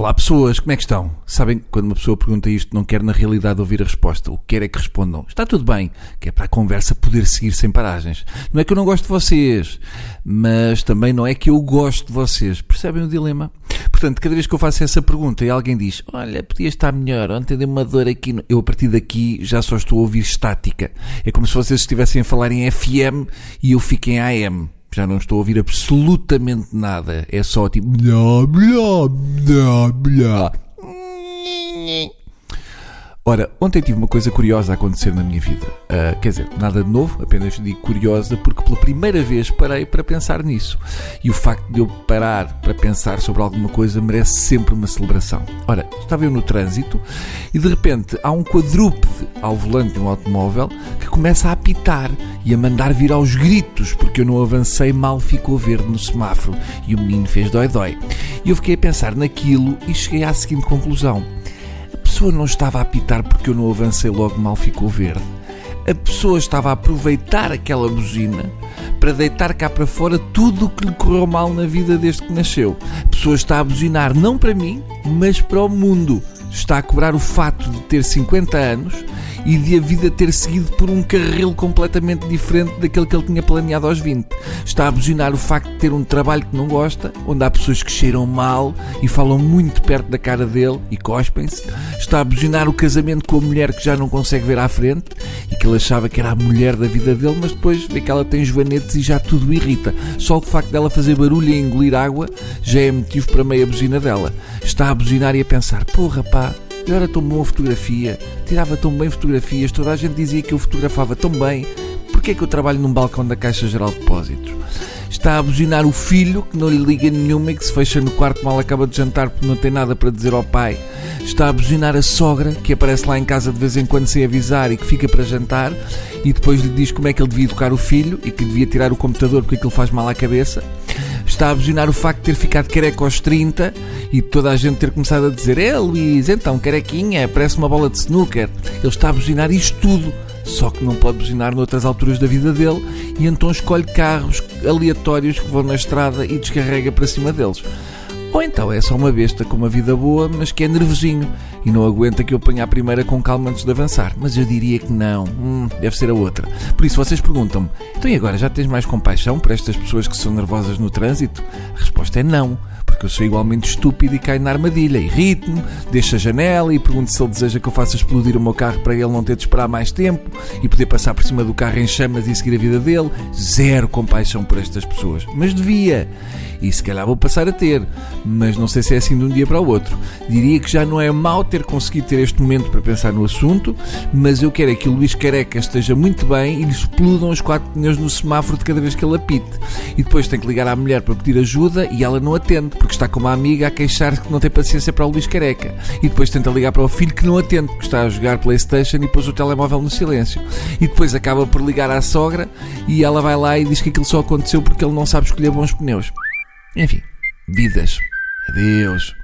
Olá pessoas, como é que estão? Sabem, quando uma pessoa pergunta isto, não quer na realidade ouvir a resposta. O que quer é que respondam. Está tudo bem, que é para a conversa poder seguir sem paragens. Não é que eu não gosto de vocês, mas também não é que eu gosto de vocês. Percebem o dilema? Portanto, cada vez que eu faço essa pergunta e alguém diz, olha, podia estar melhor, ontem dei uma dor aqui, eu a partir daqui já só estou a ouvir estática. É como se vocês estivessem a falar em FM e eu fico em AM já não estou a ouvir absolutamente nada. É só tipo blá blá blá blá. Ora, ontem tive uma coisa curiosa a acontecer na minha vida. Uh, quer dizer, nada de novo, apenas digo curiosa porque pela primeira vez parei para pensar nisso. E o facto de eu parar para pensar sobre alguma coisa merece sempre uma celebração. Ora, estava eu no trânsito e de repente há um quadrúpede ao volante de um automóvel que começa a apitar e a mandar vir aos gritos porque eu não avancei mal ficou verde no semáforo e o menino fez dói-dói. E eu fiquei a pensar naquilo e cheguei à seguinte conclusão pessoa não estava a apitar porque eu não avancei logo mal ficou verde. A pessoa estava a aproveitar aquela buzina para deitar cá para fora tudo o que lhe correu mal na vida desde que nasceu. A pessoa está a buzinar não para mim, mas para o mundo. Está a cobrar o fato de ter 50 anos e de a vida ter seguido por um carril completamente diferente daquele que ele tinha planeado aos 20. Está a buzinar o facto de ter um trabalho que não gosta, onde há pessoas que cheiram mal e falam muito perto da cara dele e cospem-se. Está a buzinar o casamento com a mulher que já não consegue ver à frente e que ele achava que era a mulher da vida dele, mas depois vê que ela tem joanetes e já tudo irrita. Só o facto dela fazer barulho e engolir água já é motivo para meia buzina dela. Está a buzinar e a pensar: porra pá, eu era tão boa fotografia, tirava tão bem fotografias, toda a gente dizia que eu fotografava tão bem. Porquê é que eu trabalho num balcão da Caixa Geral de Depósitos? Está a buzinar o filho, que não lhe liga nenhuma e que se fecha no quarto mal acaba de jantar porque não tem nada para dizer ao pai. Está a buzinar a sogra, que aparece lá em casa de vez em quando sem avisar e que fica para jantar e depois lhe diz como é que ele devia educar o filho e que devia tirar o computador porque aquilo faz mal à cabeça está a buzinar o facto de ter ficado careca aos 30 e toda a gente ter começado a dizer: É Luís, então carequinha, parece uma bola de snooker. Ele está a buzinar isto tudo, só que não pode buzinar noutras alturas da vida dele e então escolhe carros aleatórios que vão na estrada e descarrega para cima deles. Ou então é só uma besta com uma vida boa, mas que é nervosinho e não aguenta que eu ponha a primeira com calma antes de avançar. Mas eu diria que não. Hum, deve ser a outra. Por isso vocês perguntam-me: então e agora já tens mais compaixão para estas pessoas que são nervosas no trânsito? A resposta é não porque eu sou igualmente estúpido e caio na armadilha. Irrito-me, deixo a janela e pergunto se ele deseja que eu faça explodir o meu carro para ele não ter de esperar mais tempo e poder passar por cima do carro em chamas e seguir a vida dele. Zero compaixão por estas pessoas. Mas devia. E se calhar vou passar a ter. Mas não sei se é assim de um dia para o outro. Diria que já não é mau ter conseguido ter este momento para pensar no assunto, mas eu quero é que o Luís Careca esteja muito bem e lhe explodam os quatro pneus no semáforo de cada vez que ele apite. E depois tem que ligar à mulher para pedir ajuda e ela não atende, porque está com uma amiga a queixar-se que não tem paciência para o Luís Careca. E depois tenta ligar para o filho que não atende, porque está a jogar Playstation e pôs o telemóvel no silêncio. E depois acaba por ligar à sogra e ela vai lá e diz que aquilo só aconteceu porque ele não sabe escolher bons pneus. Enfim, vidas. Adeus.